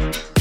you